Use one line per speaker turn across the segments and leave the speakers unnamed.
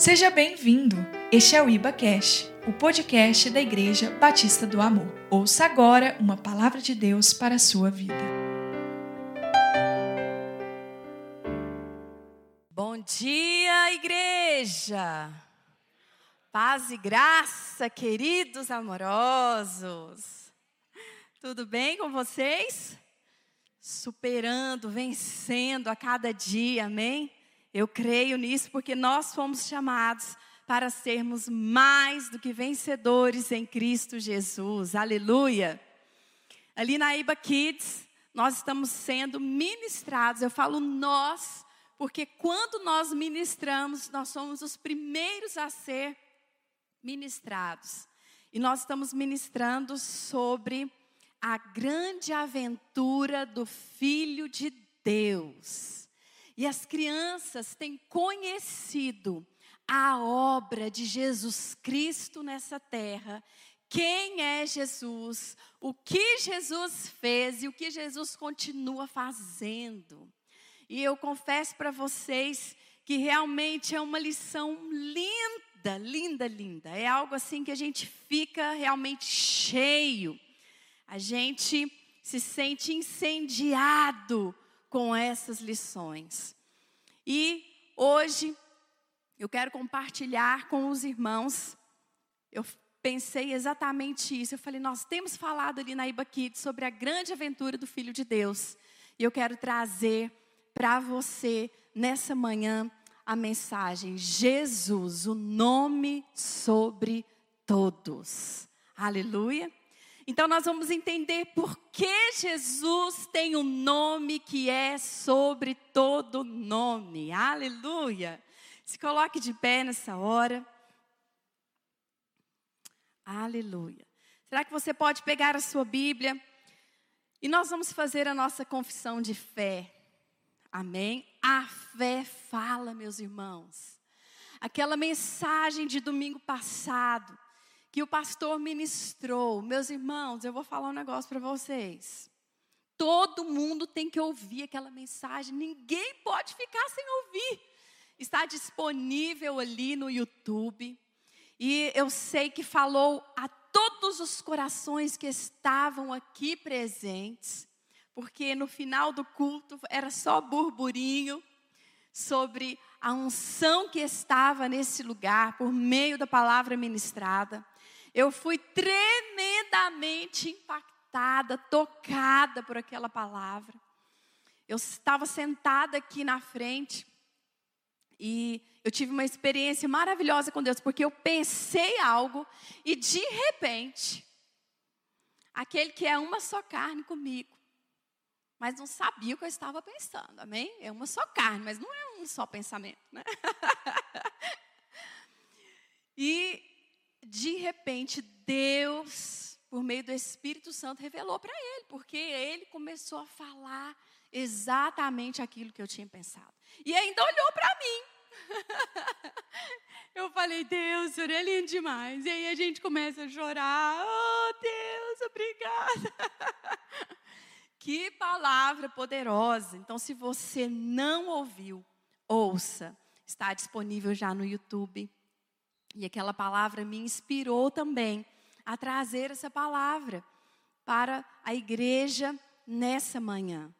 Seja bem-vindo. Este é o Iba Cash, o podcast da Igreja Batista do Amor. Ouça agora uma palavra de Deus para a sua vida.
Bom dia, igreja. Paz e graça, queridos amorosos. Tudo bem com vocês? Superando, vencendo a cada dia, amém? Eu creio nisso porque nós fomos chamados para sermos mais do que vencedores em Cristo Jesus. Aleluia. Ali na Iba Kids, nós estamos sendo ministrados. Eu falo nós, porque quando nós ministramos, nós somos os primeiros a ser ministrados. E nós estamos ministrando sobre a grande aventura do Filho de Deus. E as crianças têm conhecido a obra de Jesus Cristo nessa terra. Quem é Jesus? O que Jesus fez e o que Jesus continua fazendo. E eu confesso para vocês que realmente é uma lição linda, linda, linda. É algo assim que a gente fica realmente cheio. A gente se sente incendiado com essas lições. E hoje eu quero compartilhar com os irmãos. Eu pensei exatamente isso. Eu falei, nós temos falado ali na Iba Kids sobre a grande aventura do Filho de Deus. E eu quero trazer para você nessa manhã a mensagem: Jesus, o nome sobre todos. Aleluia. Então nós vamos entender por que Jesus tem um nome que é sobre todo nome. Aleluia. Se coloque de pé nessa hora. Aleluia. Será que você pode pegar a sua Bíblia? E nós vamos fazer a nossa confissão de fé. Amém? A fé fala, meus irmãos. Aquela mensagem de domingo passado que o pastor ministrou. Meus irmãos, eu vou falar um negócio para vocês. Todo mundo tem que ouvir aquela mensagem, ninguém pode ficar sem ouvir. Está disponível ali no YouTube. E eu sei que falou a todos os corações que estavam aqui presentes, porque no final do culto era só burburinho sobre a unção que estava nesse lugar por meio da palavra ministrada. Eu fui tremendamente impactada, tocada por aquela palavra. Eu estava sentada aqui na frente e eu tive uma experiência maravilhosa com Deus, porque eu pensei algo e de repente, aquele que é uma só carne comigo, mas não sabia o que eu estava pensando, amém? É uma só carne, mas não é um só pensamento, né? e de repente, Deus, por meio do Espírito Santo, revelou para ele, porque ele começou a falar exatamente aquilo que eu tinha pensado. E ainda olhou para mim. eu falei, Deus, o senhor é lindo demais. E aí a gente começa a chorar. Oh, Deus, obrigada. que palavra poderosa. Então, se você não ouviu, ouça. Está disponível já no YouTube. E aquela palavra me inspirou também a trazer essa palavra para a igreja nessa manhã.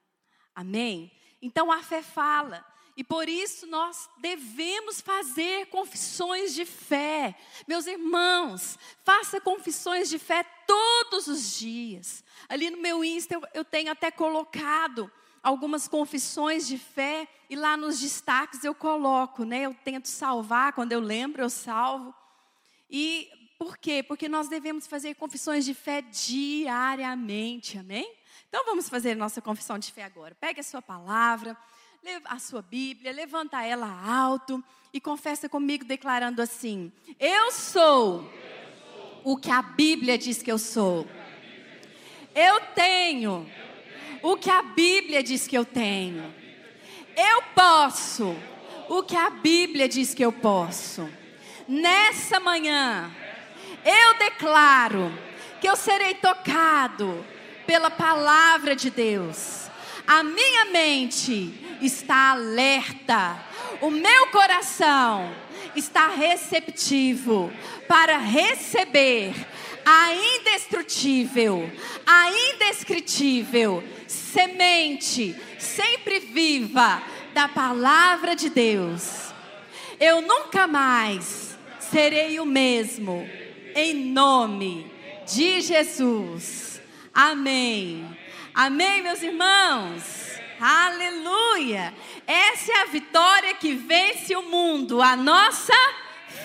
Amém? Então a fé fala. E por isso nós devemos fazer confissões de fé. Meus irmãos, faça confissões de fé todos os dias. Ali no meu Insta eu, eu tenho até colocado algumas confissões de fé e lá nos destaques eu coloco, né? Eu tento salvar, quando eu lembro, eu salvo. E por quê? Porque nós devemos fazer confissões de fé diariamente, amém? Então vamos fazer nossa confissão de fé agora. Pegue a sua palavra, a sua Bíblia, levanta ela alto e confessa comigo declarando assim: Eu sou o que a Bíblia diz que eu sou. Eu tenho o que a Bíblia diz que eu tenho. Eu posso o que a Bíblia diz que eu posso. Nessa manhã, eu declaro que eu serei tocado pela palavra de Deus. A minha mente está alerta. O meu coração está receptivo para receber a indestrutível, a indescritível semente sempre viva da palavra de Deus. Eu nunca mais serei o mesmo, em nome de Jesus. Amém. Amém, meus irmãos. Aleluia! Essa é a vitória que vence o mundo, a nossa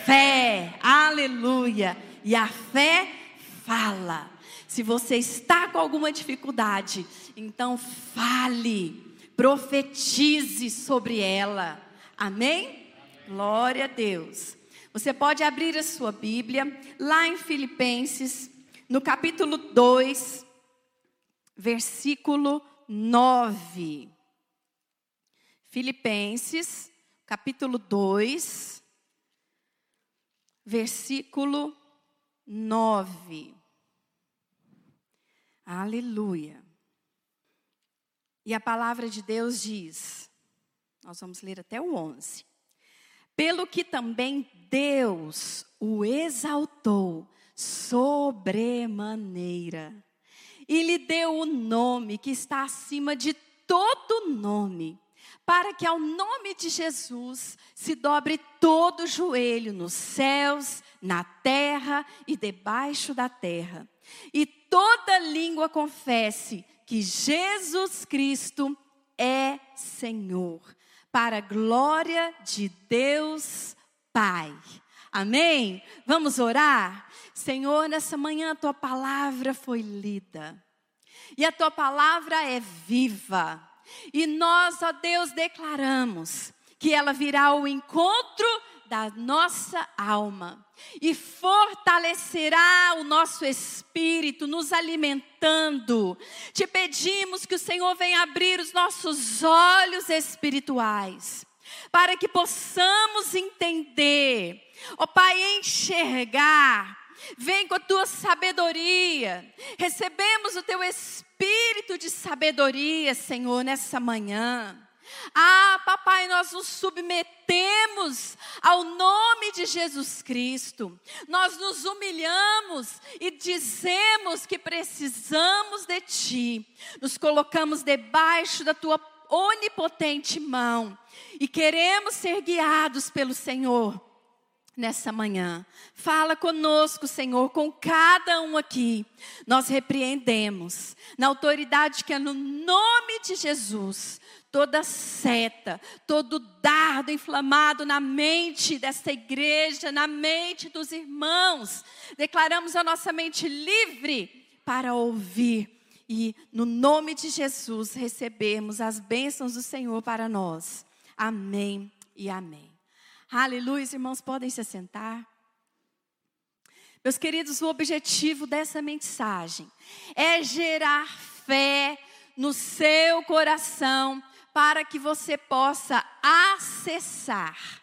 fé. Aleluia! E a fé fala. Se você está com alguma dificuldade, então fale, profetize sobre ela. Amém? Glória a Deus. Você pode abrir a sua Bíblia lá em Filipenses, no capítulo 2, versículo 9. Filipenses, capítulo 2, versículo 9. Aleluia. E a palavra de Deus diz, nós vamos ler até o 11. Pelo que também Deus o exaltou sobremaneira e lhe deu o nome que está acima de todo nome, para que ao nome de Jesus se dobre todo joelho nos céus, na terra e debaixo da terra, e toda língua confesse que Jesus Cristo é Senhor, para a glória de Deus Pai. Amém? Vamos orar? Senhor, nessa manhã a tua palavra foi lida. E a tua palavra é viva. E nós, ó Deus, declaramos que ela virá ao encontro da nossa alma e fortalecerá o nosso espírito, nos alimentando. Te pedimos que o Senhor venha abrir os nossos olhos espirituais, para que possamos entender, ó Pai, enxergar Vem com a tua sabedoria. Recebemos o teu espírito de sabedoria, Senhor, nessa manhã. Ah, papai, nós nos submetemos ao nome de Jesus Cristo. Nós nos humilhamos e dizemos que precisamos de ti. Nos colocamos debaixo da tua onipotente mão e queremos ser guiados pelo Senhor nessa manhã. Fala conosco, Senhor, com cada um aqui. Nós repreendemos, na autoridade que é no nome de Jesus, toda seta, todo dardo inflamado na mente desta igreja, na mente dos irmãos. Declaramos a nossa mente livre para ouvir e, no nome de Jesus, recebermos as bênçãos do Senhor para nós. Amém e amém. Aleluia, os irmãos podem se assentar. Meus queridos, o objetivo dessa mensagem é gerar fé no seu coração para que você possa acessar,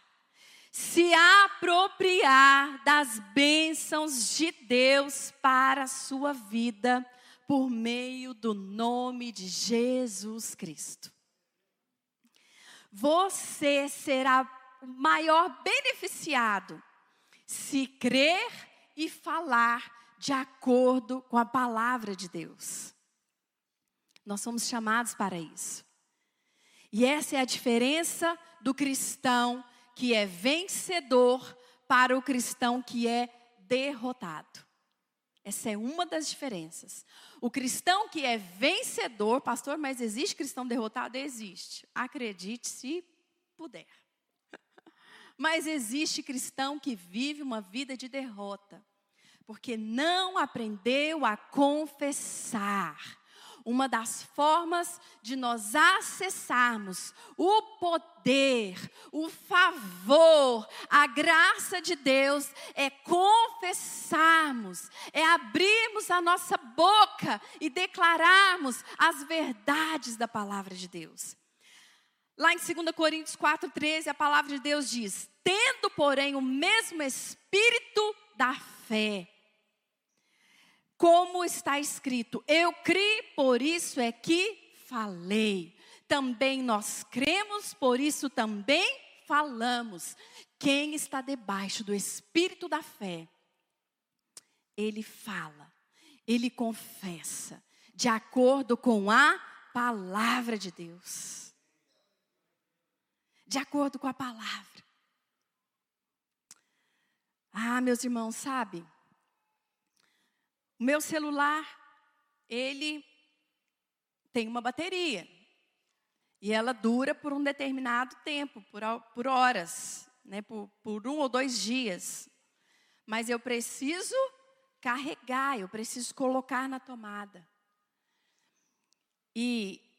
se apropriar das bênçãos de Deus para a sua vida por meio do nome de Jesus Cristo. Você será o maior beneficiado se crer e falar de acordo com a palavra de Deus. Nós somos chamados para isso. E essa é a diferença do cristão que é vencedor para o cristão que é derrotado. Essa é uma das diferenças. O cristão que é vencedor, pastor, mas existe cristão derrotado? Existe. Acredite se puder. Mas existe cristão que vive uma vida de derrota, porque não aprendeu a confessar. Uma das formas de nós acessarmos o poder, o favor, a graça de Deus é confessarmos, é abrirmos a nossa boca e declararmos as verdades da palavra de Deus. Lá em 2 Coríntios 4,13, a palavra de Deus diz: Tendo, porém, o mesmo espírito da fé. Como está escrito: Eu criei, por isso é que falei. Também nós cremos, por isso também falamos, quem está debaixo do espírito da fé, ele fala, ele confessa, de acordo com a palavra de Deus. De acordo com a palavra. Ah, meus irmãos, sabe? O meu celular, ele tem uma bateria. E ela dura por um determinado tempo, por, por horas, né? por, por um ou dois dias. Mas eu preciso carregar, eu preciso colocar na tomada. E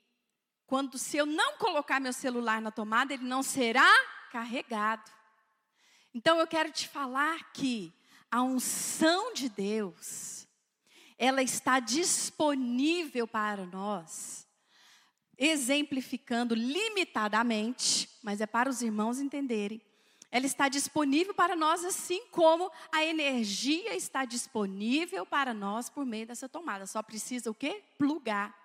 quando se eu não colocar meu celular na tomada, ele não será carregado. Então eu quero te falar que a unção de Deus, ela está disponível para nós, exemplificando limitadamente, mas é para os irmãos entenderem. Ela está disponível para nós, assim como a energia está disponível para nós por meio dessa tomada. Só precisa o quê? Plugar.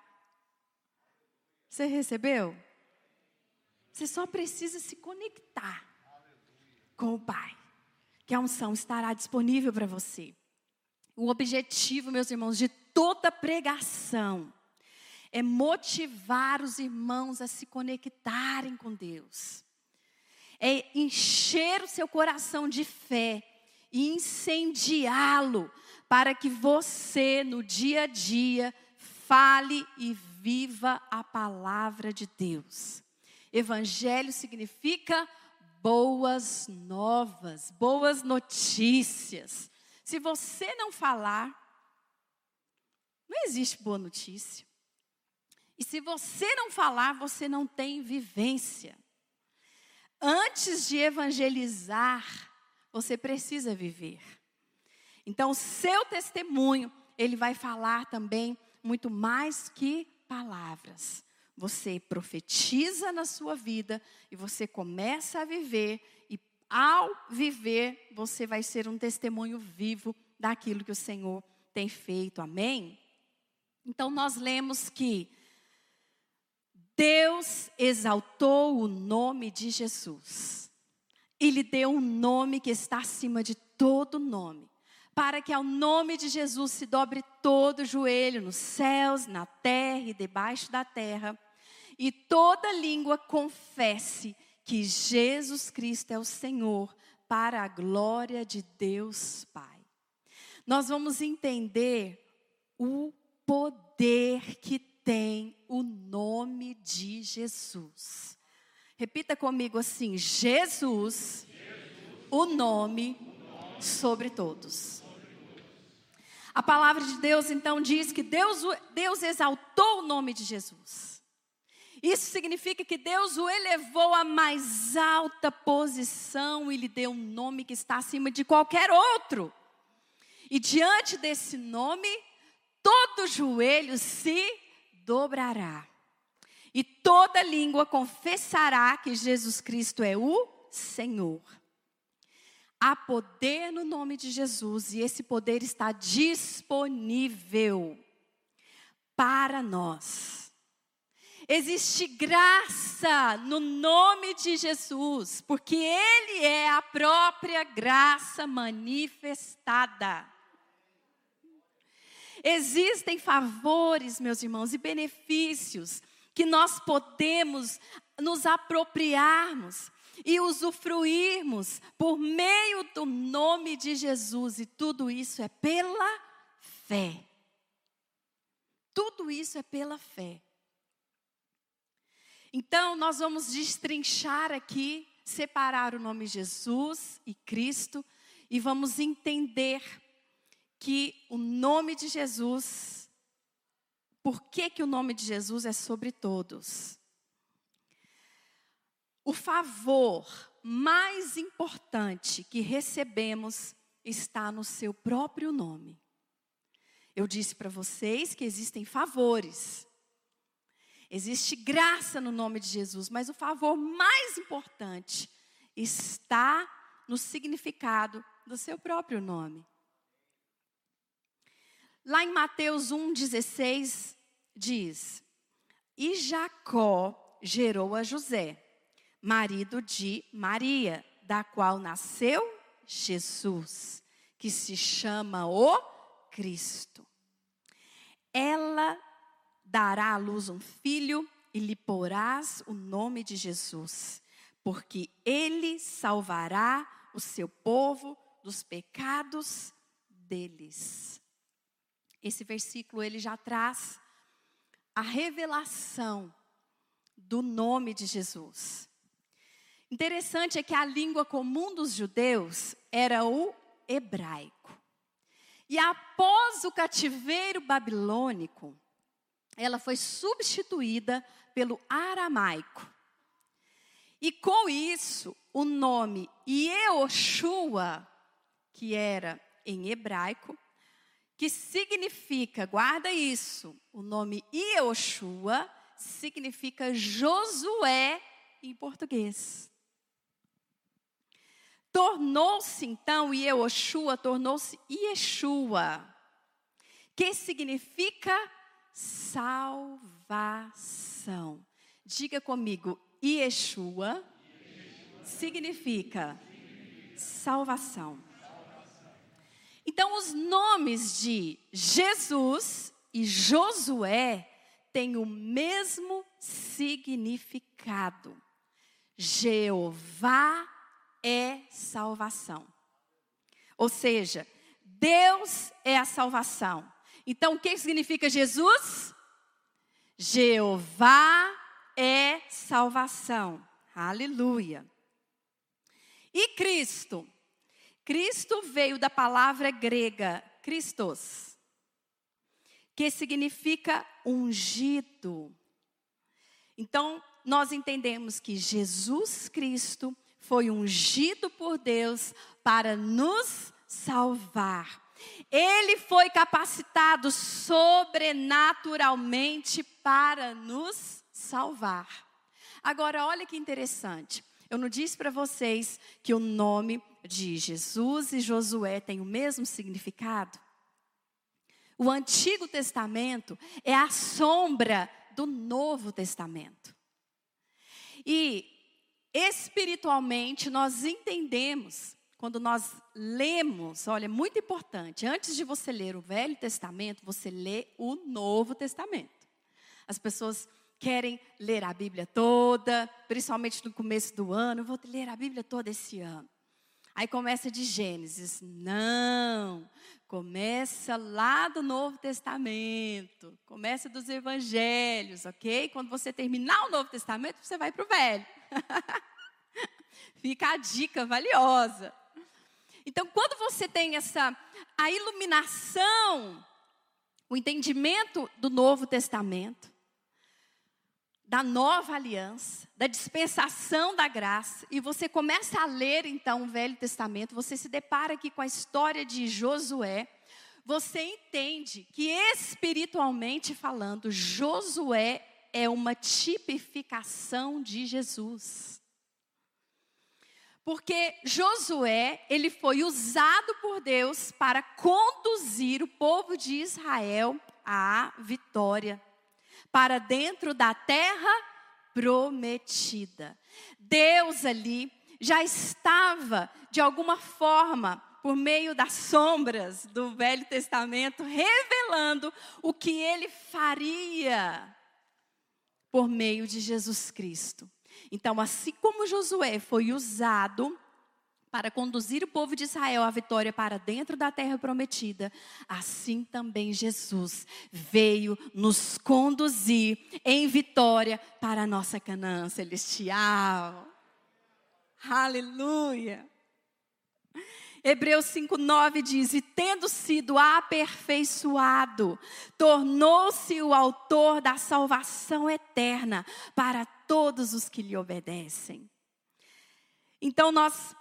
Você recebeu? Você só precisa se conectar com o Pai, que a unção estará disponível para você. O objetivo, meus irmãos, de toda pregação é motivar os irmãos a se conectarem com Deus, é encher o seu coração de fé e incendiá-lo para que você, no dia a dia, fale e viva a palavra de Deus. Evangelho significa boas novas, boas notícias. Se você não falar, não existe boa notícia. E se você não falar, você não tem vivência. Antes de evangelizar, você precisa viver. Então, o seu testemunho, ele vai falar também muito mais que palavras. Você profetiza na sua vida e você começa a viver, e ao viver, você vai ser um testemunho vivo daquilo que o Senhor tem feito. Amém? Então, nós lemos que Deus exaltou o nome de Jesus. E lhe deu um nome que está acima de todo nome para que ao nome de Jesus se dobre todo joelho nos céus, na terra e debaixo da terra, e toda língua confesse que Jesus Cristo é o Senhor, para a glória de Deus Pai. Nós vamos entender o poder que tem o nome de Jesus. Repita comigo assim: Jesus, Jesus o nome sobre todos. A palavra de Deus então diz que Deus, Deus exaltou o nome de Jesus. Isso significa que Deus o elevou à mais alta posição e lhe deu um nome que está acima de qualquer outro. E diante desse nome, todo joelho se dobrará. E toda língua confessará que Jesus Cristo é o Senhor. Há poder no nome de Jesus e esse poder está disponível para nós. Existe graça no nome de Jesus, porque Ele é a própria graça manifestada. Existem favores, meus irmãos, e benefícios que nós podemos nos apropriarmos e usufruirmos por meio do nome de Jesus, e tudo isso é pela fé. Tudo isso é pela fé. Então, nós vamos destrinchar aqui, separar o nome Jesus e Cristo, e vamos entender que o nome de Jesus, por que, que o nome de Jesus é sobre todos? O favor mais importante que recebemos está no seu próprio nome. Eu disse para vocês que existem favores. Existe graça no nome de Jesus, mas o favor mais importante está no significado do seu próprio nome. Lá em Mateus 1,16 diz: E Jacó gerou a José. Marido de Maria, da qual nasceu Jesus, que se chama o Cristo. Ela dará à luz um filho e lhe porás o nome de Jesus, porque ele salvará o seu povo dos pecados deles. Esse versículo ele já traz a revelação do nome de Jesus. Interessante é que a língua comum dos judeus era o hebraico. E após o cativeiro babilônico, ela foi substituída pelo aramaico. E com isso, o nome Yehoshua, que era em hebraico, que significa, guarda isso, o nome Yehoshua significa Josué em português. Tornou-se então Yehoshua, tornou-se Yeshua, que significa salvação. Diga comigo, Yeshua significa salvação. Então, os nomes de Jesus e Josué têm o mesmo significado. Jeová é salvação. Ou seja, Deus é a salvação. Então, o que significa Jesus? Jeová é salvação. Aleluia. E Cristo? Cristo veio da palavra grega Christos, que significa ungido. Então, nós entendemos que Jesus Cristo foi ungido por Deus para nos salvar. Ele foi capacitado sobrenaturalmente para nos salvar. Agora, olha que interessante. Eu não disse para vocês que o nome de Jesus e Josué tem o mesmo significado? O Antigo Testamento é a sombra do Novo Testamento. E espiritualmente nós entendemos quando nós lemos, olha, é muito importante, antes de você ler o Velho Testamento, você lê o Novo Testamento. As pessoas querem ler a Bíblia toda, principalmente no começo do ano, vou ler a Bíblia toda esse ano. Aí começa de Gênesis. Não, começa lá do Novo Testamento, começa dos Evangelhos, ok? Quando você terminar o Novo Testamento, você vai para o Velho. Fica a dica valiosa. Então, quando você tem essa a iluminação, o entendimento do Novo Testamento, da nova aliança, da dispensação da graça, e você começa a ler então o Velho Testamento, você se depara aqui com a história de Josué, você entende que espiritualmente falando, Josué é uma tipificação de Jesus. Porque Josué, ele foi usado por Deus para conduzir o povo de Israel à vitória, para dentro da terra prometida. Deus ali já estava, de alguma forma, por meio das sombras do Velho Testamento, revelando o que ele faria por meio de Jesus Cristo. Então, assim como Josué foi usado para conduzir o povo de Israel à vitória para dentro da terra prometida, assim também Jesus veio nos conduzir em vitória para a nossa Canaã celestial. Aleluia! Hebreus 5,9 diz: E tendo sido aperfeiçoado, tornou-se o autor da salvação eterna para todos os que lhe obedecem. Então nós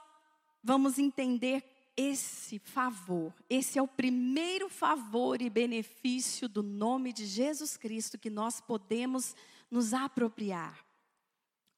vamos entender esse favor, esse é o primeiro favor e benefício do nome de Jesus Cristo que nós podemos nos apropriar.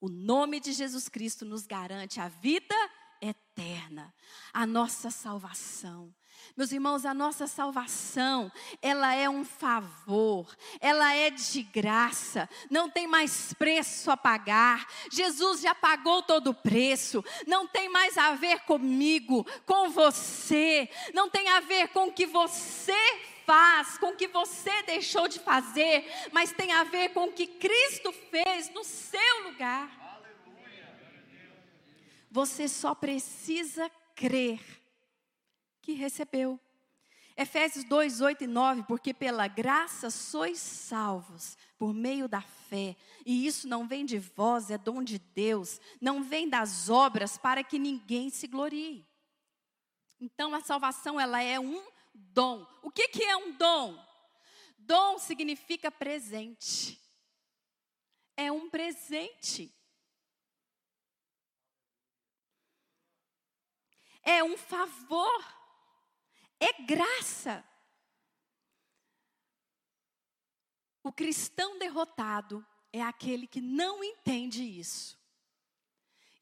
O nome de Jesus Cristo nos garante a vida eterna, a nossa salvação. Meus irmãos, a nossa salvação, ela é um favor, ela é de graça, não tem mais preço a pagar. Jesus já pagou todo o preço, não tem mais a ver comigo, com você, não tem a ver com o que você faz, com o que você deixou de fazer, mas tem a ver com o que Cristo fez no seu lugar. Você só precisa crer que recebeu. Efésios 2, 8 e 9, porque pela graça sois salvos por meio da fé, e isso não vem de vós, é dom de Deus, não vem das obras para que ninguém se glorie. Então a salvação ela é um dom. O que, que é um dom? Dom significa presente. É um presente. É um favor é graça. O cristão derrotado é aquele que não entende isso.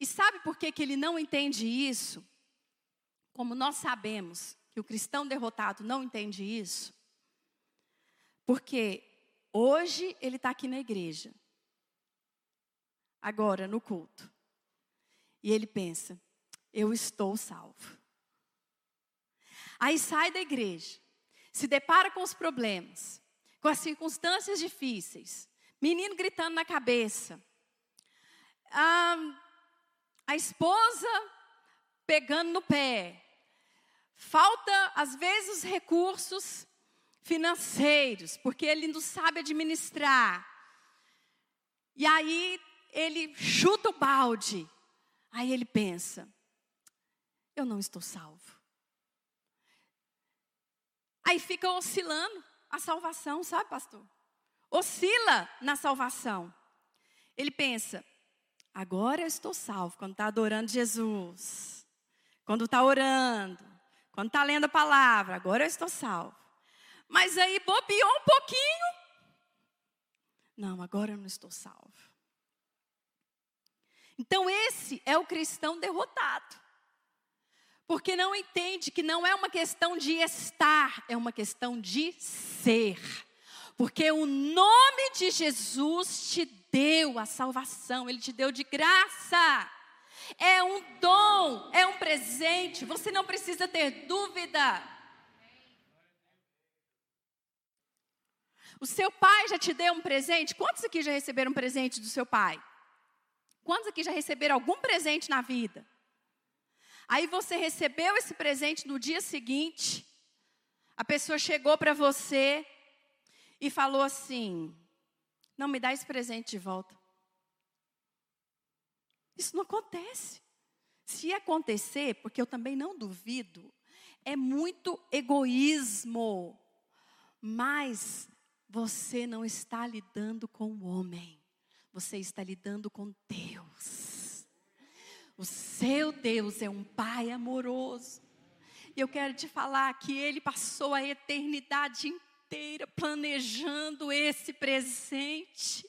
E sabe por que, que ele não entende isso? Como nós sabemos que o cristão derrotado não entende isso? Porque hoje ele está aqui na igreja, agora no culto, e ele pensa: eu estou salvo. Aí sai da igreja, se depara com os problemas, com as circunstâncias difíceis, menino gritando na cabeça, a, a esposa pegando no pé, falta às vezes recursos financeiros, porque ele não sabe administrar. E aí ele chuta o balde. Aí ele pensa: eu não estou salvo. Aí fica oscilando a salvação, sabe, pastor? Oscila na salvação. Ele pensa, agora eu estou salvo, quando está adorando Jesus, quando está orando, quando está lendo a palavra, agora eu estou salvo. Mas aí bobeou um pouquinho. Não, agora eu não estou salvo. Então, esse é o cristão derrotado porque não entende que não é uma questão de estar, é uma questão de ser. Porque o nome de Jesus te deu a salvação, ele te deu de graça. É um dom, é um presente, você não precisa ter dúvida. O seu pai já te deu um presente? Quantos aqui já receberam um presente do seu pai? Quantos aqui já receberam algum presente na vida? Aí você recebeu esse presente no dia seguinte, a pessoa chegou para você e falou assim: Não me dá esse presente de volta. Isso não acontece. Se acontecer, porque eu também não duvido, é muito egoísmo. Mas você não está lidando com o homem, você está lidando com Deus. O seu Deus é um Pai amoroso. E eu quero te falar que Ele passou a eternidade inteira planejando esse presente.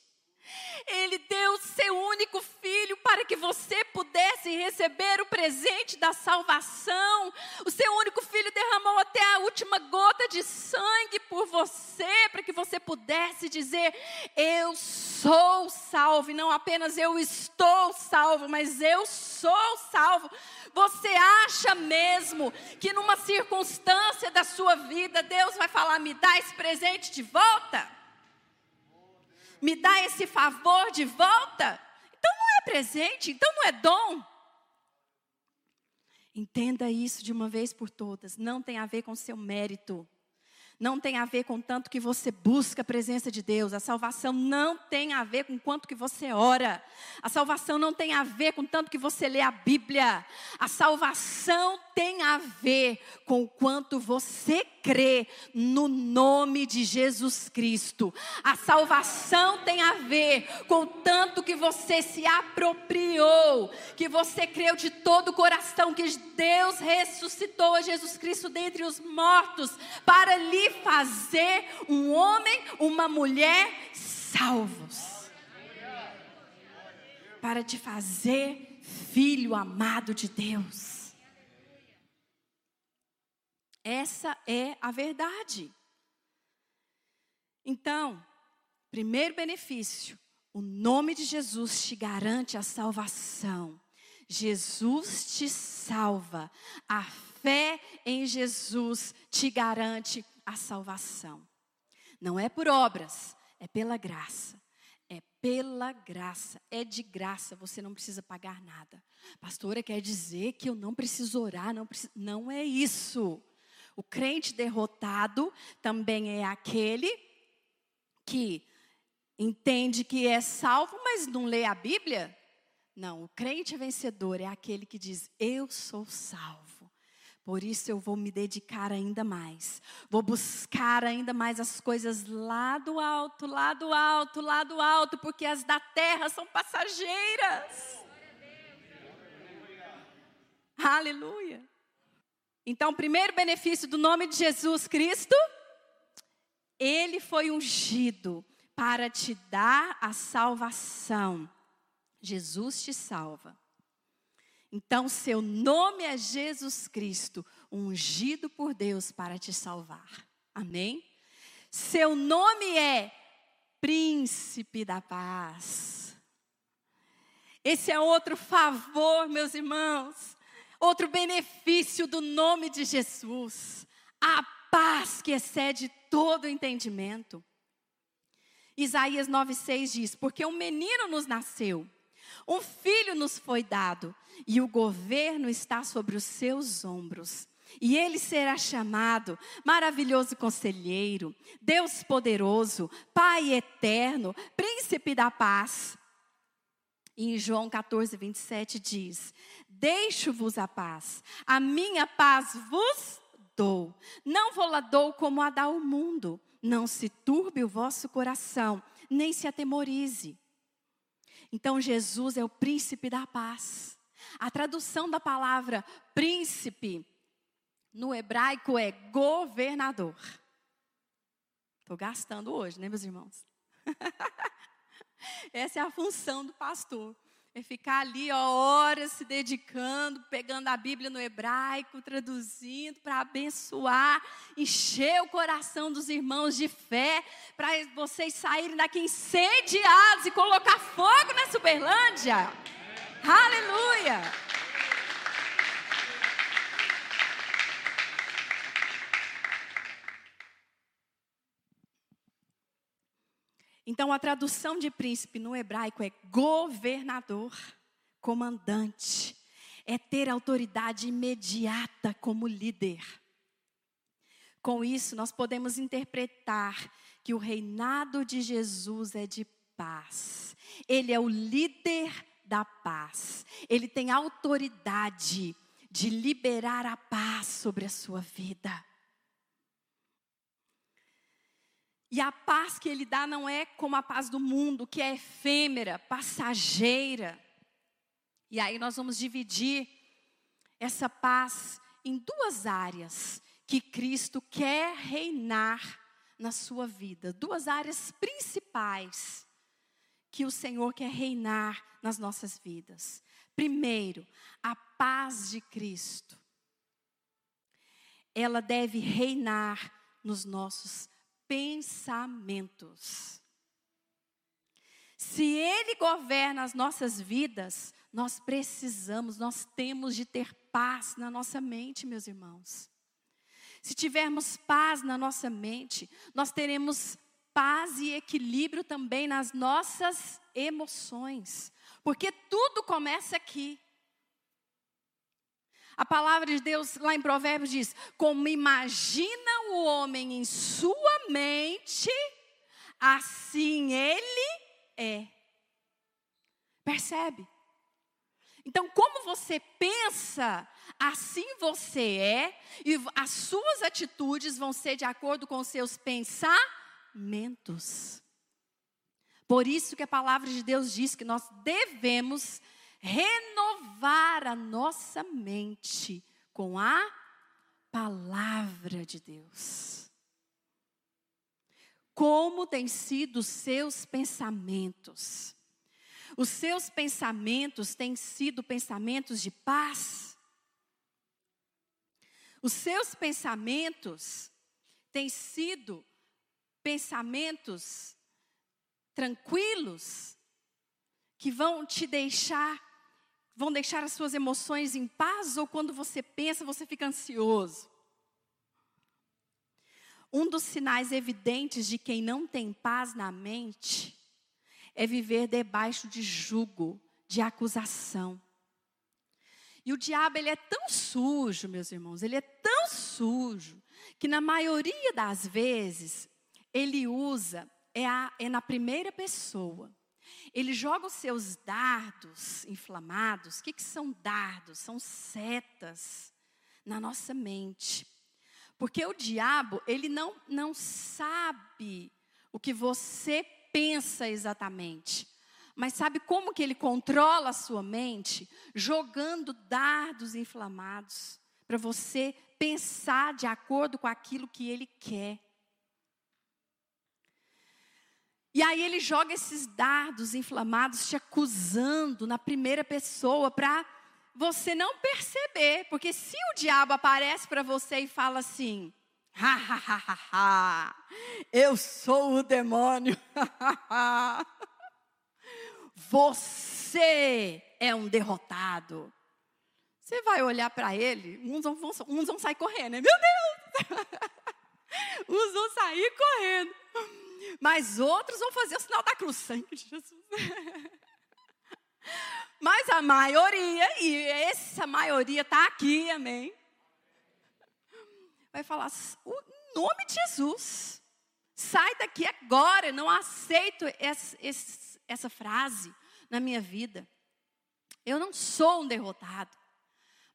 Ele deu seu único filho para que você pudesse receber o presente da salvação. O seu único filho derramou até a última gota de sangue por você, para que você pudesse dizer: Eu sou salvo. E não apenas eu estou salvo, mas eu sou salvo. Você acha mesmo que numa circunstância da sua vida Deus vai falar: Me dá esse presente de volta? Me dá esse favor de volta? Então não é presente, então não é dom. Entenda isso de uma vez por todas, não tem a ver com seu mérito não tem a ver com tanto que você busca a presença de Deus. A salvação não tem a ver com quanto que você ora. A salvação não tem a ver com tanto que você lê a Bíblia. A salvação tem a ver com o quanto você crê no nome de Jesus Cristo. A salvação tem a ver com o tanto que você se apropriou, que você creu de todo o coração que Deus ressuscitou a Jesus Cristo dentre os mortos para lhe fazer um homem, uma mulher salvos. Para te fazer filho amado de Deus. Essa é a verdade. Então, primeiro benefício, o nome de Jesus te garante a salvação. Jesus te salva. A fé em Jesus te garante a salvação. Não é por obras, é pela graça. É pela graça, é de graça, você não precisa pagar nada. Pastora, quer dizer que eu não preciso orar, não, preciso, não é isso. O crente derrotado também é aquele que entende que é salvo, mas não lê a Bíblia? Não, o crente vencedor é aquele que diz: Eu sou salvo. Por isso eu vou me dedicar ainda mais. Vou buscar ainda mais as coisas lá do alto, lá do alto, lá do alto, porque as da terra são passageiras. Aleluia. Então, o primeiro benefício do nome de Jesus Cristo ele foi ungido para te dar a salvação. Jesus te salva. Então, seu nome é Jesus Cristo, ungido por Deus para te salvar. Amém? Seu nome é Príncipe da Paz. Esse é outro favor, meus irmãos, outro benefício do nome de Jesus. A paz que excede todo entendimento. Isaías 9,6 diz: Porque um menino nos nasceu, um filho nos foi dado, e o governo está sobre os seus ombros. E ele será chamado Maravilhoso Conselheiro, Deus Poderoso, Pai Eterno, Príncipe da Paz. E em João 14, 27 diz: Deixo-vos a paz, a minha paz vos dou. Não vou lá dou como a dá o mundo. Não se turbe o vosso coração, nem se atemorize. Então Jesus é o príncipe da paz. A tradução da palavra príncipe no hebraico é governador. Estou gastando hoje, né, meus irmãos? Essa é a função do pastor. É ficar ali ó, horas se dedicando, pegando a Bíblia no hebraico, traduzindo para abençoar, encher o coração dos irmãos de fé, para vocês saírem daqui incendiados e colocar fogo nessa Uberlândia. Aleluia! Então, a tradução de príncipe no hebraico é governador, comandante, é ter autoridade imediata como líder. Com isso, nós podemos interpretar que o reinado de Jesus é de paz. Ele é o líder da paz. Ele tem autoridade de liberar a paz sobre a sua vida. E a paz que ele dá não é como a paz do mundo, que é efêmera, passageira. E aí nós vamos dividir essa paz em duas áreas que Cristo quer reinar na sua vida, duas áreas principais que o Senhor quer reinar nas nossas vidas. Primeiro, a paz de Cristo. Ela deve reinar nos nossos pensamentos. Se Ele governa as nossas vidas, nós precisamos, nós temos de ter paz na nossa mente, meus irmãos. Se tivermos paz na nossa mente, nós teremos paz e equilíbrio também nas nossas emoções, porque tudo começa aqui. A palavra de Deus lá em Provérbios diz: Como imagina o homem em sua mente, assim ele é. Percebe? Então, como você pensa, assim você é, e as suas atitudes vão ser de acordo com os seus pensamentos. Por isso que a palavra de Deus diz que nós devemos renovar a nossa mente com a palavra de Deus. Como têm sido os seus pensamentos? Os seus pensamentos têm sido pensamentos de paz? Os seus pensamentos têm sido pensamentos tranquilos que vão te deixar vão deixar as suas emoções em paz ou quando você pensa, você fica ansioso? Um dos sinais evidentes de quem não tem paz na mente é viver debaixo de jugo, de acusação. E o diabo, ele é tão sujo, meus irmãos, ele é tão sujo, que na maioria das vezes, ele usa, é, a, é na primeira pessoa. Ele joga os seus dardos inflamados. O que, que são dardos? São setas na nossa mente. Porque o diabo, ele não, não sabe o que você pensa exatamente. Mas sabe como que ele controla a sua mente? Jogando dardos inflamados para você pensar de acordo com aquilo que ele quer. E aí ele joga esses dardos inflamados te acusando na primeira pessoa para você não perceber, porque se o diabo aparece para você e fala assim: ha, ha, ha, ha, ha, eu sou o demônio, você é um derrotado. Você vai olhar para ele, uns vão, uns vão sair correndo, né? meu Deus! uns vão sair correndo. Mas outros vão fazer o sinal da cruz, sangue de Jesus. Mas a maioria, e essa maioria está aqui, amém? Vai falar, o nome de Jesus, sai daqui agora, não aceito essa, essa frase na minha vida. Eu não sou um derrotado.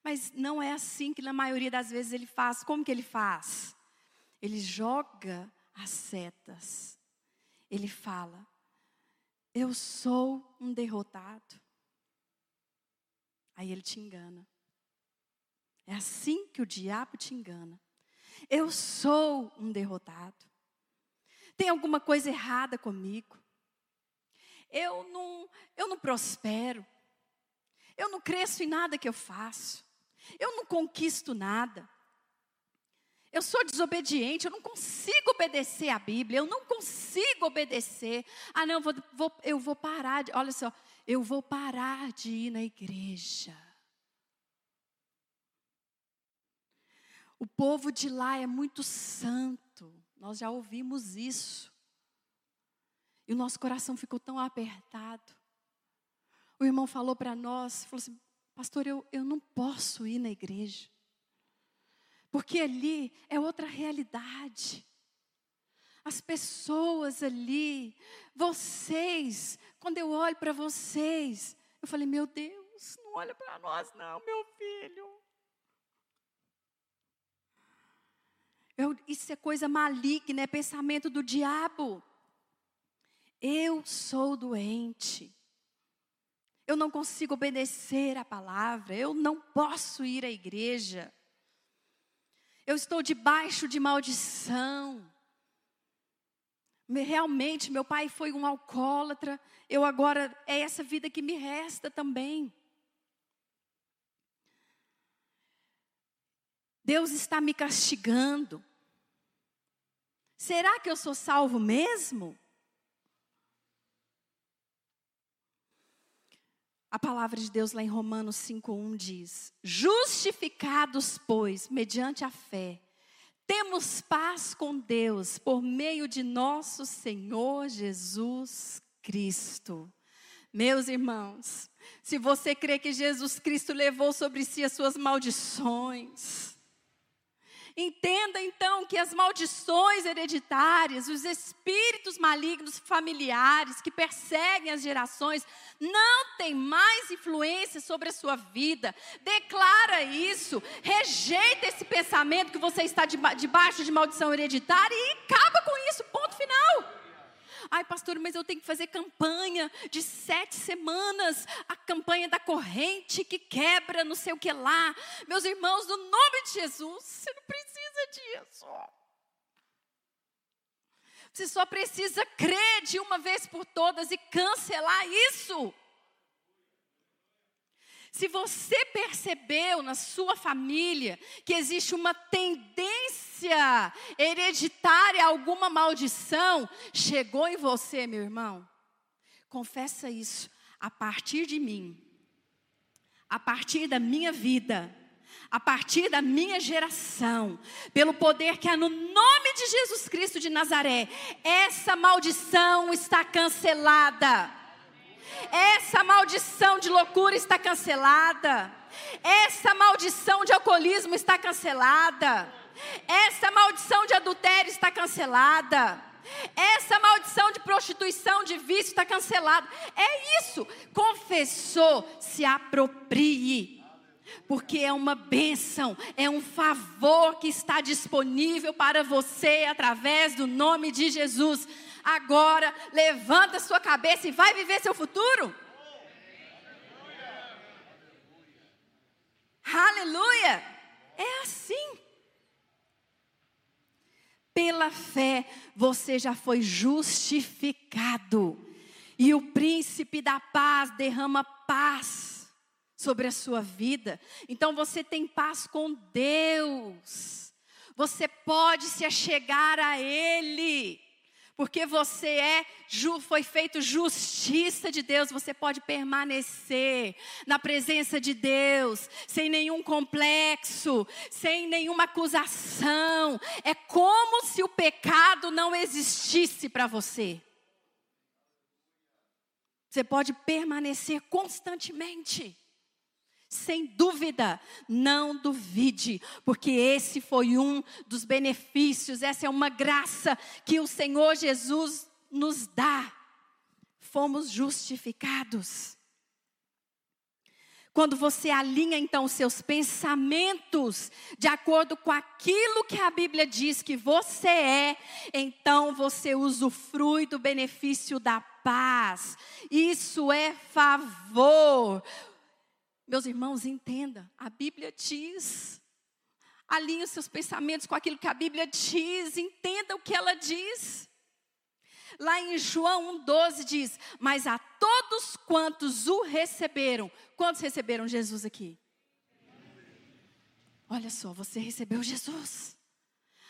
Mas não é assim que na maioria das vezes ele faz. Como que ele faz? Ele joga as setas. Ele fala: Eu sou um derrotado. Aí ele te engana. É assim que o diabo te engana. Eu sou um derrotado. Tem alguma coisa errada comigo. Eu não, eu não prospero. Eu não cresço em nada que eu faço. Eu não conquisto nada. Eu sou desobediente, eu não consigo obedecer a Bíblia, eu não consigo obedecer. Ah, não, vou, vou, eu vou parar de. Olha só, eu vou parar de ir na igreja. O povo de lá é muito santo, nós já ouvimos isso. E o nosso coração ficou tão apertado. O irmão falou para nós, falou assim, pastor, eu, eu não posso ir na igreja. Porque ali é outra realidade. As pessoas ali, vocês, quando eu olho para vocês, eu falei, meu Deus, não olha para nós não, meu filho. Eu, isso é coisa maligna, é pensamento do diabo. Eu sou doente. Eu não consigo obedecer a palavra. Eu não posso ir à igreja. Eu estou debaixo de maldição. Realmente, meu pai foi um alcoólatra. Eu agora, é essa vida que me resta também. Deus está me castigando. Será que eu sou salvo mesmo? A palavra de Deus lá em Romanos 5:1 diz: Justificados, pois, mediante a fé, temos paz com Deus por meio de nosso Senhor Jesus Cristo. Meus irmãos, se você crê que Jesus Cristo levou sobre si as suas maldições, Entenda então que as maldições hereditárias, os espíritos malignos familiares que perseguem as gerações, não têm mais influência sobre a sua vida. Declara isso, rejeita esse pensamento que você está debaixo de maldição hereditária e acaba com isso, ponto final. Ai, pastor, mas eu tenho que fazer campanha de sete semanas a campanha da corrente que quebra, não sei o que lá. Meus irmãos, no nome de Jesus, você não precisa disso. Você só precisa crer de uma vez por todas e cancelar isso. Se você percebeu na sua família que existe uma tendência hereditária, alguma maldição, chegou em você, meu irmão, confessa isso a partir de mim, a partir da minha vida, a partir da minha geração, pelo poder que há no nome de Jesus Cristo de Nazaré, essa maldição está cancelada. Essa maldição de loucura está cancelada. Essa maldição de alcoolismo está cancelada. Essa maldição de adultério está cancelada. Essa maldição de prostituição, de vício está cancelada. É isso. Confessou, se aproprie. Porque é uma bênção, é um favor que está disponível para você através do nome de Jesus agora levanta sua cabeça e vai viver seu futuro? Aleluia! É assim. Pela fé você já foi justificado, e o príncipe da paz derrama paz sobre a sua vida. Então você tem paz com Deus. Você pode se achegar a Ele. Porque você é, foi feito justiça de Deus, você pode permanecer na presença de Deus, sem nenhum complexo, sem nenhuma acusação. É como se o pecado não existisse para você. Você pode permanecer constantemente sem dúvida, não duvide, porque esse foi um dos benefícios, essa é uma graça que o Senhor Jesus nos dá. Fomos justificados. Quando você alinha então os seus pensamentos de acordo com aquilo que a Bíblia diz que você é, então você usufrui do benefício da paz. Isso é favor. Meus irmãos, entenda, a Bíblia diz. Alinhe os seus pensamentos com aquilo que a Bíblia diz, entenda o que ela diz. Lá em João 1,12 diz: Mas a todos quantos o receberam, quantos receberam Jesus aqui? Olha só, você recebeu Jesus.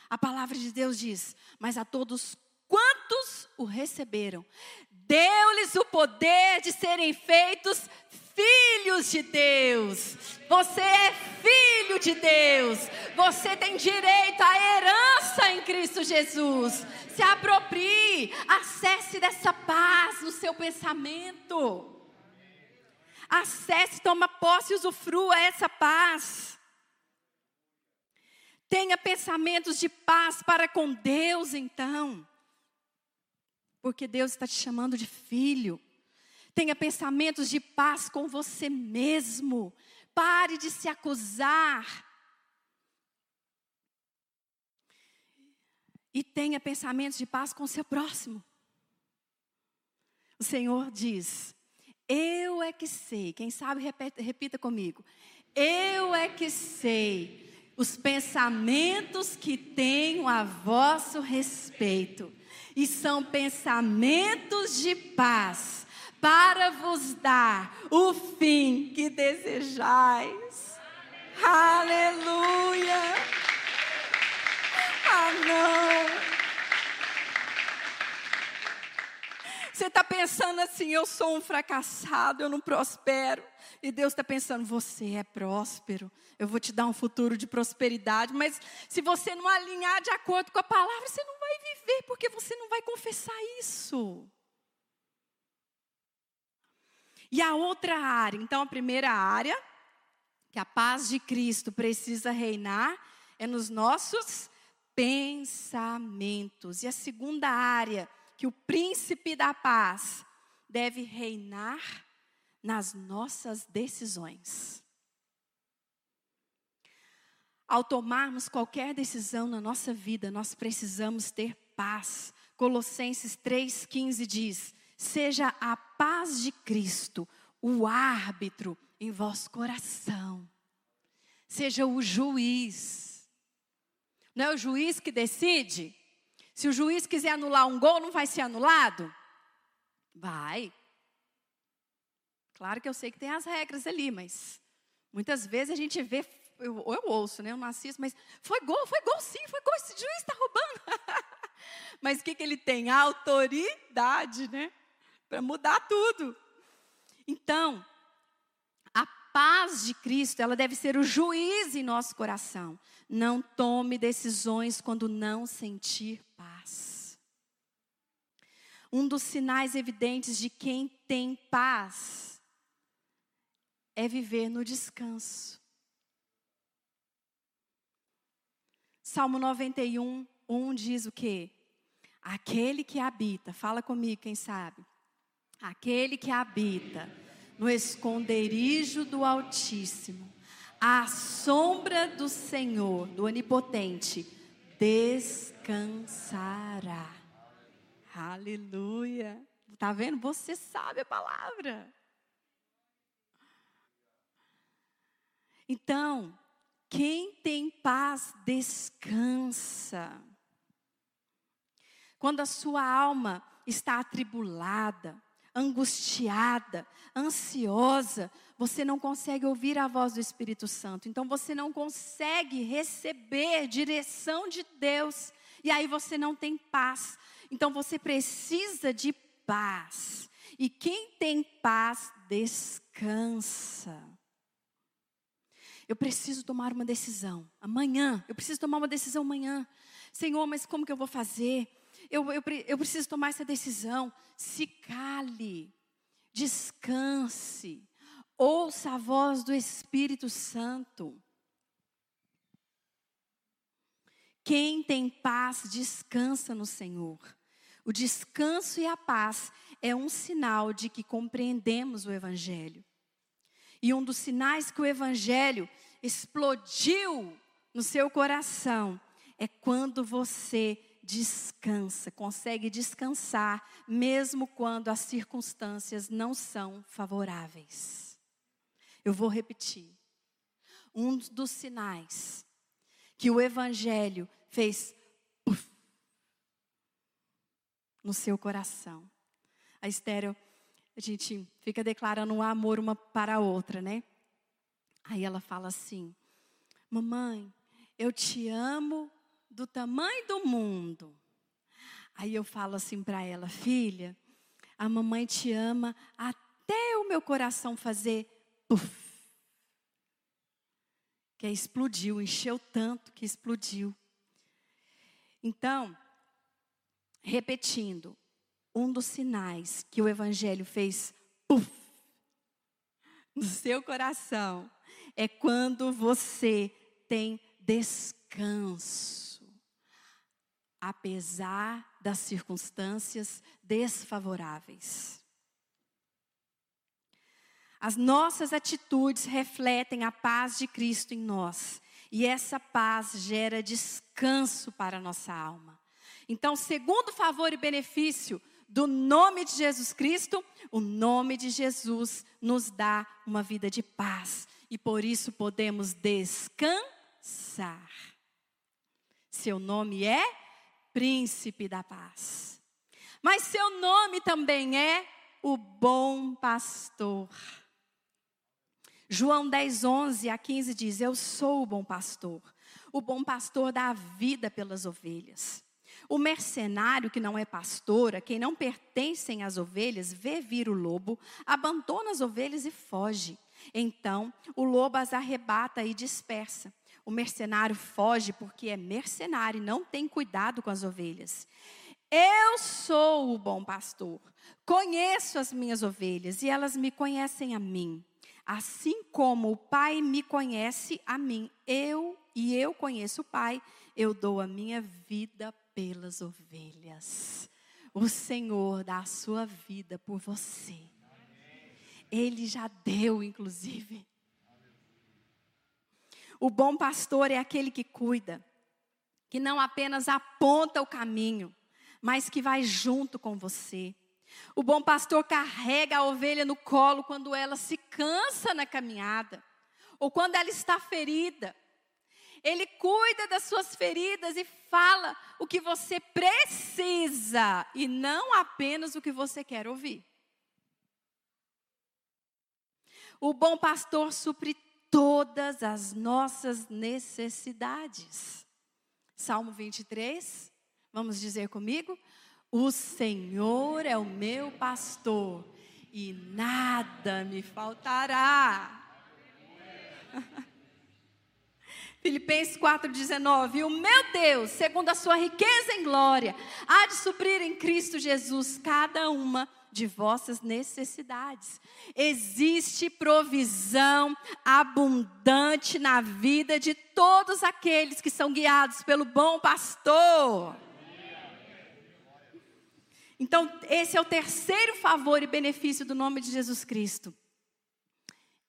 A palavra de Deus diz: Mas a todos quantos o receberam, deu-lhes o poder de serem feitos filhos de Deus. Você é filho de Deus. Você tem direito à herança em Cristo Jesus. Se aproprie, acesse dessa paz no seu pensamento. Acesse, toma posse e usufrua essa paz. Tenha pensamentos de paz para com Deus, então. Porque Deus está te chamando de filho. Tenha pensamentos de paz com você mesmo. Pare de se acusar. E tenha pensamentos de paz com o seu próximo. O Senhor diz: Eu é que sei. Quem sabe, repita, repita comigo. Eu é que sei os pensamentos que tenho a vosso respeito, e são pensamentos de paz para vos dar o fim que desejais. Aleluia! Ah, não! Você está pensando assim, eu sou um fracassado, eu não prospero. E Deus está pensando, você é próspero, eu vou te dar um futuro de prosperidade. Mas se você não alinhar de acordo com a palavra, você não vai viver, porque você não vai confessar isso. E a outra área, então a primeira área, que a paz de Cristo precisa reinar, é nos nossos pensamentos. E a segunda área, que o príncipe da paz deve reinar nas nossas decisões. Ao tomarmos qualquer decisão na nossa vida, nós precisamos ter paz. Colossenses 3,15 diz: Seja a paz de Cristo o árbitro em vosso coração. Seja o juiz. Não é o juiz que decide? Se o juiz quiser anular um gol, não vai ser anulado? Vai. Claro que eu sei que tem as regras ali, mas muitas vezes a gente vê, eu, eu ouço, né? Eu não assisto, mas foi gol, foi gol sim, foi gol, esse juiz está roubando. mas o que, que ele tem? A autoridade, né? Para mudar tudo. Então, a paz de Cristo, ela deve ser o juiz em nosso coração. Não tome decisões quando não sentir paz. Um dos sinais evidentes de quem tem paz é viver no descanso. Salmo 91, 1 diz o quê? Aquele que habita, fala comigo, quem sabe? Aquele que habita no esconderijo do Altíssimo, à sombra do Senhor, do Onipotente, descansará. Aleluia. Tá vendo? Você sabe a palavra. Então, quem tem paz descansa. Quando a sua alma está atribulada, angustiada, ansiosa, você não consegue ouvir a voz do Espírito Santo. Então você não consegue receber direção de Deus. E aí você não tem paz. Então você precisa de paz. E quem tem paz descansa. Eu preciso tomar uma decisão amanhã. Eu preciso tomar uma decisão amanhã. Senhor, mas como que eu vou fazer? Eu, eu, eu preciso tomar essa decisão. Se cale, descanse, ouça a voz do Espírito Santo. Quem tem paz, descansa no Senhor. O descanso e a paz é um sinal de que compreendemos o Evangelho. E um dos sinais que o Evangelho explodiu no seu coração é quando você descansa, consegue descansar, mesmo quando as circunstâncias não são favoráveis. Eu vou repetir. Um dos sinais que o Evangelho fez puff, no seu coração. A estéreo, a gente fica declarando um amor uma para a outra, né? Aí ela fala assim: Mamãe, eu te amo do tamanho do mundo. Aí eu falo assim para ela, filha, a mamãe te ama até o meu coração fazer puff. Que explodiu, encheu tanto que explodiu. Então, repetindo, um dos sinais que o evangelho fez puff no seu coração é quando você tem descanso apesar das circunstâncias desfavoráveis. As nossas atitudes refletem a paz de Cristo em nós, e essa paz gera descanso para a nossa alma. Então, segundo favor e benefício do nome de Jesus Cristo, o nome de Jesus nos dá uma vida de paz, e por isso podemos descansar. Seu nome é príncipe da paz. Mas seu nome também é o bom pastor. João 10, 11 a 15 diz: Eu sou o bom pastor. O bom pastor dá a vida pelas ovelhas. O mercenário que não é pastor, a quem não pertencem as ovelhas, vê vir o lobo, abandona as ovelhas e foge. Então o lobo as arrebata e dispersa. O mercenário foge porque é mercenário e não tem cuidado com as ovelhas. Eu sou o bom pastor, conheço as minhas ovelhas e elas me conhecem a mim. Assim como o Pai me conhece a mim, eu e eu conheço o Pai, eu dou a minha vida pelas ovelhas. O Senhor dá a sua vida por você. Ele já deu, inclusive. O bom pastor é aquele que cuida, que não apenas aponta o caminho, mas que vai junto com você. O bom pastor carrega a ovelha no colo quando ela se cansa na caminhada, ou quando ela está ferida. Ele cuida das suas feridas e fala o que você precisa e não apenas o que você quer ouvir. O bom pastor supre todas as nossas necessidades. Salmo 23, vamos dizer comigo? O Senhor é o meu pastor e nada me faltará. Filipenses 4,19: O meu Deus, segundo a sua riqueza em glória, há de suprir em Cristo Jesus cada uma de vossas necessidades. Existe provisão abundante na vida de todos aqueles que são guiados pelo bom pastor. Então, esse é o terceiro favor e benefício do nome de Jesus Cristo.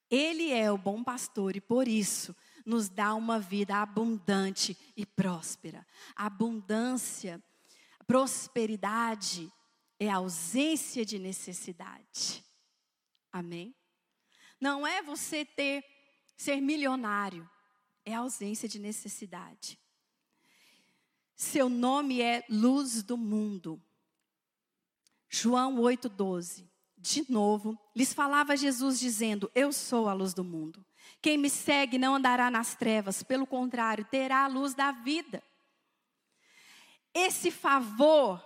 Ele é o bom pastor e por isso nos dá uma vida abundante e próspera. Abundância, prosperidade é ausência de necessidade. Amém? Não é você ter ser milionário, é ausência de necessidade. Seu nome é luz do mundo. João 8:12. De novo, lhes falava Jesus dizendo: Eu sou a luz do mundo. Quem me segue não andará nas trevas, pelo contrário, terá a luz da vida. Esse favor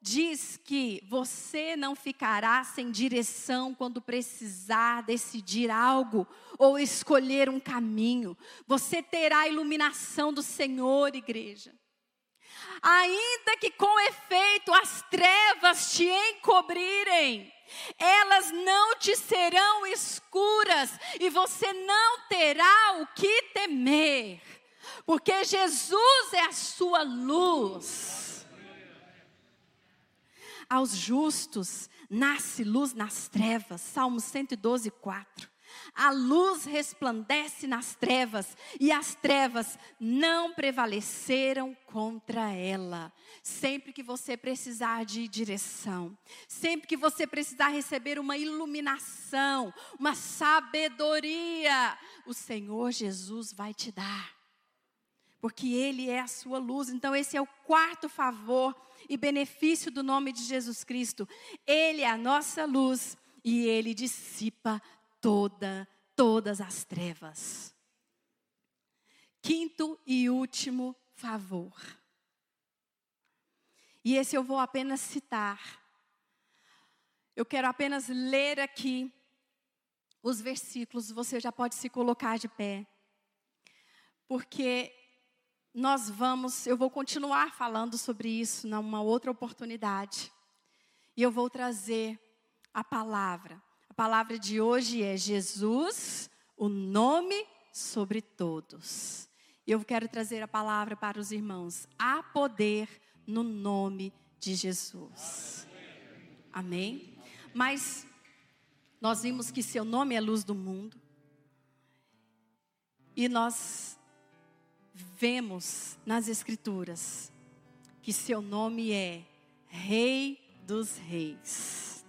diz que você não ficará sem direção quando precisar decidir algo ou escolher um caminho. Você terá a iluminação do Senhor, igreja. Ainda que com efeito as trevas te encobrirem, elas não te serão escuras e você não terá o que temer, porque Jesus é a sua luz. Aos justos nasce luz nas trevas, Salmo 112, 4. A luz resplandece nas trevas e as trevas não prevaleceram contra ela. Sempre que você precisar de direção, sempre que você precisar receber uma iluminação, uma sabedoria, o Senhor Jesus vai te dar. Porque Ele é a sua luz. Então, esse é o quarto favor e benefício do nome de Jesus Cristo. Ele é a nossa luz e Ele dissipa toda, todas as trevas. Quinto e último favor. E esse eu vou apenas citar. Eu quero apenas ler aqui os versículos, você já pode se colocar de pé. Porque nós vamos, eu vou continuar falando sobre isso numa outra oportunidade. E eu vou trazer a palavra palavra de hoje é Jesus, o nome sobre todos. Eu quero trazer a palavra para os irmãos. Há poder no nome de Jesus. Amém? Mas nós vimos que seu nome é luz do mundo. E nós vemos nas Escrituras que seu nome é Rei dos Reis.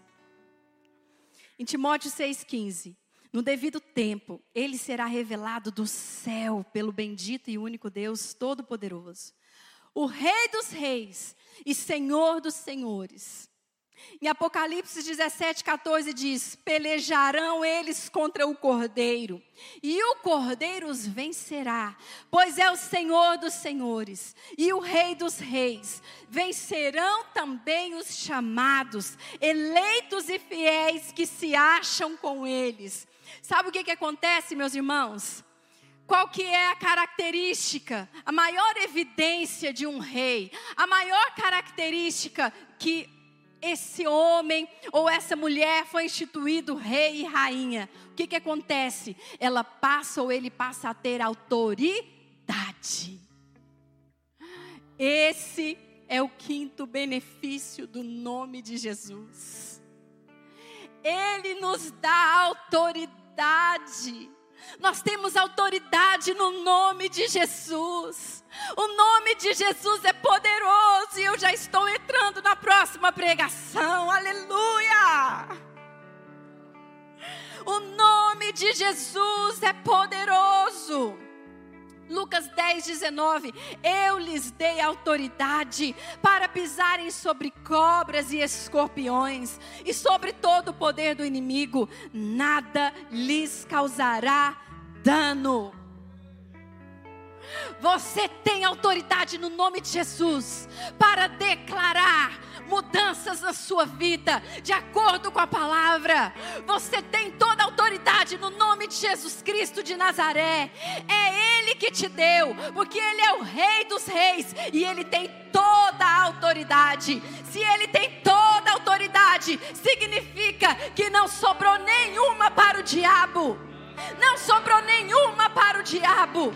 Em Timóteo 6,15. No devido tempo, ele será revelado do céu pelo bendito e único Deus Todo-Poderoso, o Rei dos Reis e Senhor dos Senhores em Apocalipse 17, 14 diz: Pelejarão eles contra o cordeiro, e o cordeiro os vencerá, pois é o Senhor dos senhores e o Rei dos reis. Vencerão também os chamados, eleitos e fiéis que se acham com eles. Sabe o que, que acontece, meus irmãos? Qual que é a característica, a maior evidência de um rei, a maior característica que esse homem ou essa mulher foi instituído rei e rainha, o que, que acontece? Ela passa ou ele passa a ter autoridade. Esse é o quinto benefício do nome de Jesus. Ele nos dá autoridade. Nós temos autoridade no nome de Jesus. O nome de Jesus é poderoso e eu já estou entrando na próxima pregação. Aleluia! O nome de Jesus é poderoso. Lucas 10 10, 19: Eu lhes dei autoridade para pisarem sobre cobras e escorpiões e sobre todo o poder do inimigo, nada lhes causará dano. Você tem autoridade no nome de Jesus para declarar mudanças na sua vida, de acordo com a palavra. Você tem toda a autoridade no nome de Jesus Cristo de Nazaré. É Ele que te deu, porque Ele é o Rei dos Reis e Ele tem toda a autoridade. Se Ele tem toda a autoridade, significa que não sobrou nenhuma para o diabo. Não sobrou nenhuma para o diabo.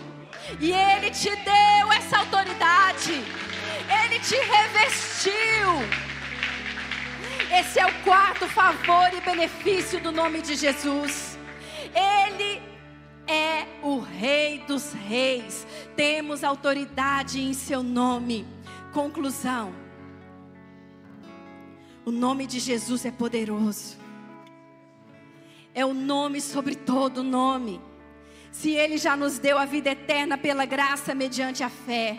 E Ele te deu essa autoridade. Ele te revestiu. Esse é o quarto favor e benefício do nome de Jesus. Ele é o Rei dos Reis. Temos autoridade em seu nome. Conclusão. O nome de Jesus é poderoso. É o nome sobre todo nome. Se Ele já nos deu a vida eterna pela graça mediante a fé,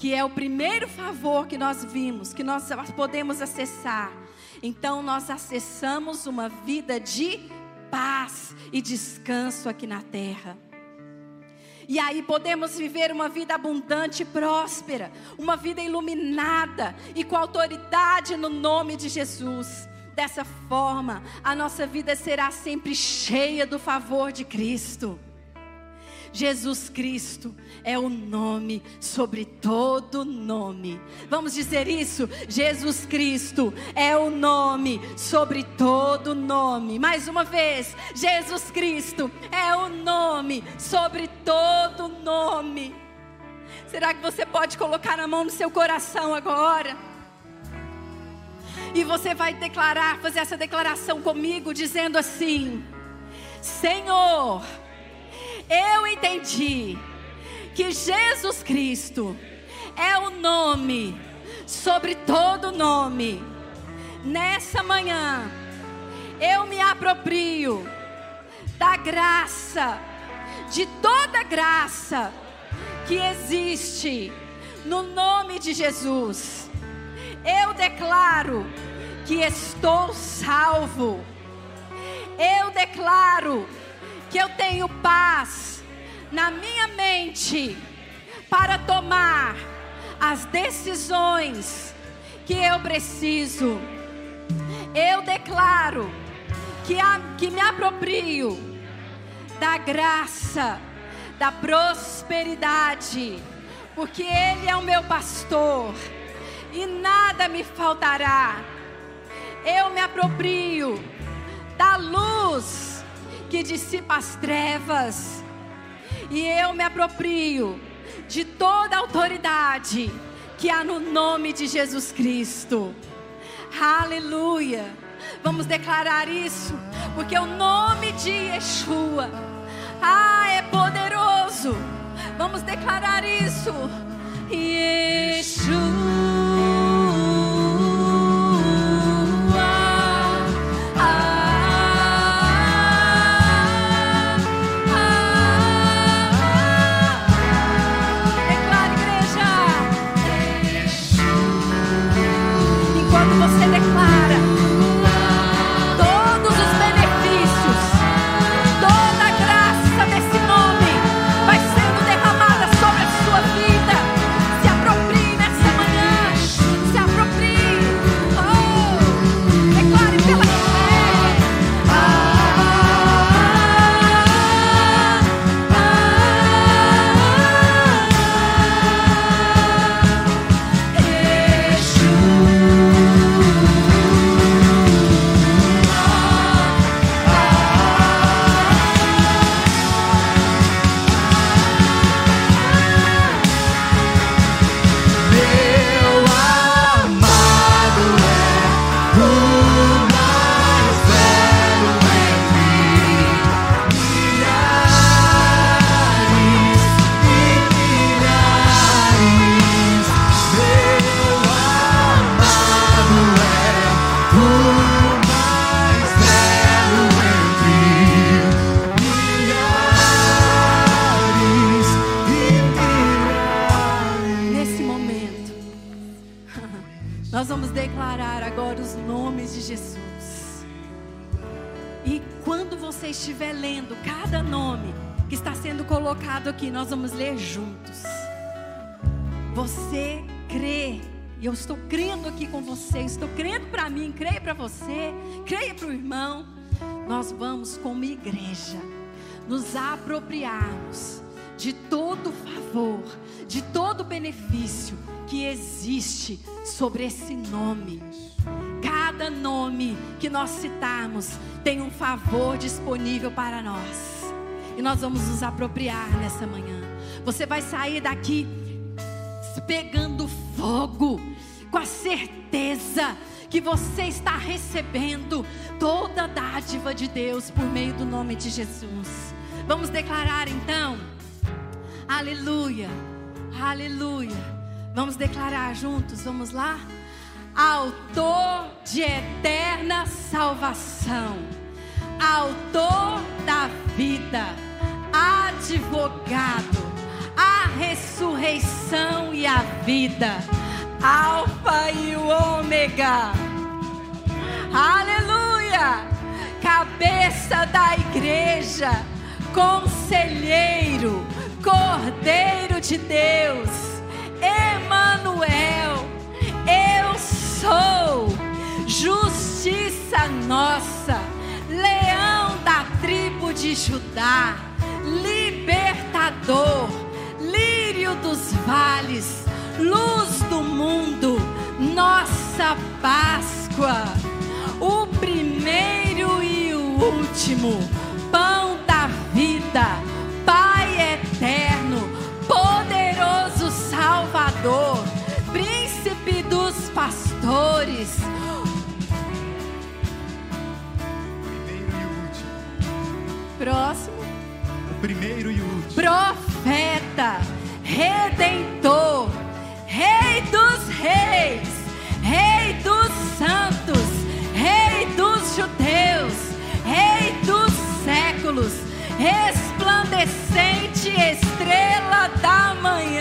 que é o primeiro favor que nós vimos, que nós podemos acessar, então nós acessamos uma vida de paz e descanso aqui na terra. E aí podemos viver uma vida abundante e próspera, uma vida iluminada e com autoridade no nome de Jesus. Dessa forma, a nossa vida será sempre cheia do favor de Cristo. Jesus Cristo é o nome sobre todo nome. Vamos dizer isso? Jesus Cristo é o nome sobre todo nome. Mais uma vez, Jesus Cristo é o nome sobre todo nome. Será que você pode colocar a mão no seu coração agora? E você vai declarar, fazer essa declaração comigo, dizendo assim: Senhor, eu entendi que Jesus Cristo é o nome sobre todo nome. Nessa manhã, eu me aproprio da graça, de toda graça que existe no nome de Jesus eu declaro que estou salvo. Eu declaro que eu tenho paz na minha mente para tomar as decisões que eu preciso. Eu declaro que, a, que me aproprio da graça, da prosperidade, porque Ele é o meu pastor e nada me faltará. Eu me aproprio da luz que dissipa as trevas, e eu me aproprio de toda a autoridade que há no nome de Jesus Cristo. Aleluia. Vamos declarar isso, porque o nome de Yeshua, ah, é poderoso. Vamos declarar isso. Yeshua. Os nomes de Jesus. E quando você estiver lendo cada nome que está sendo colocado aqui, nós vamos ler juntos. Você crê, e eu estou crendo aqui com você, estou crendo para mim, creio para você, creia para o irmão. Nós vamos, como igreja, nos apropriarmos de todo favor, de todo benefício que existe sobre esse nome. Cada nome que nós citarmos tem um favor disponível para nós. E nós vamos nos apropriar nessa manhã. Você vai sair daqui pegando fogo, com a certeza que você está recebendo toda a dádiva de Deus por meio do nome de Jesus. Vamos declarar então. Aleluia. Aleluia. Vamos declarar juntos, vamos lá? Autor de eterna salvação, Autor da vida, advogado, a ressurreição e a vida, Alfa e o Ômega, aleluia, cabeça da igreja, conselheiro, Cordeiro de Deus. Emanuel, eu sou justiça nossa, leão da tribo de Judá, libertador, lírio dos vales, luz do mundo, nossa Páscoa, o primeiro e o último,
primeiro e último.
Profeta, redentor, rei dos reis, rei dos santos, rei dos judeus, rei dos séculos, resplandecente estrela da manhã.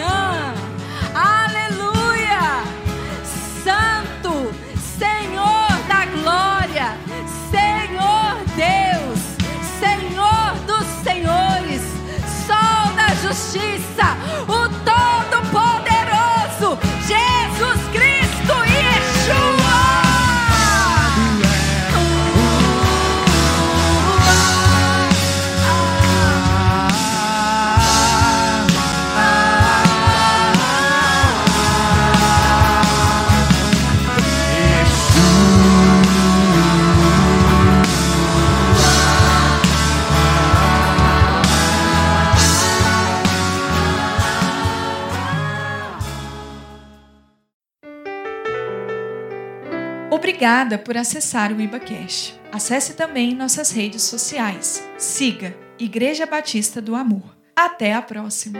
Obrigada por acessar o IbaCast. Acesse também nossas redes sociais. Siga Igreja Batista do Amor. Até a próxima!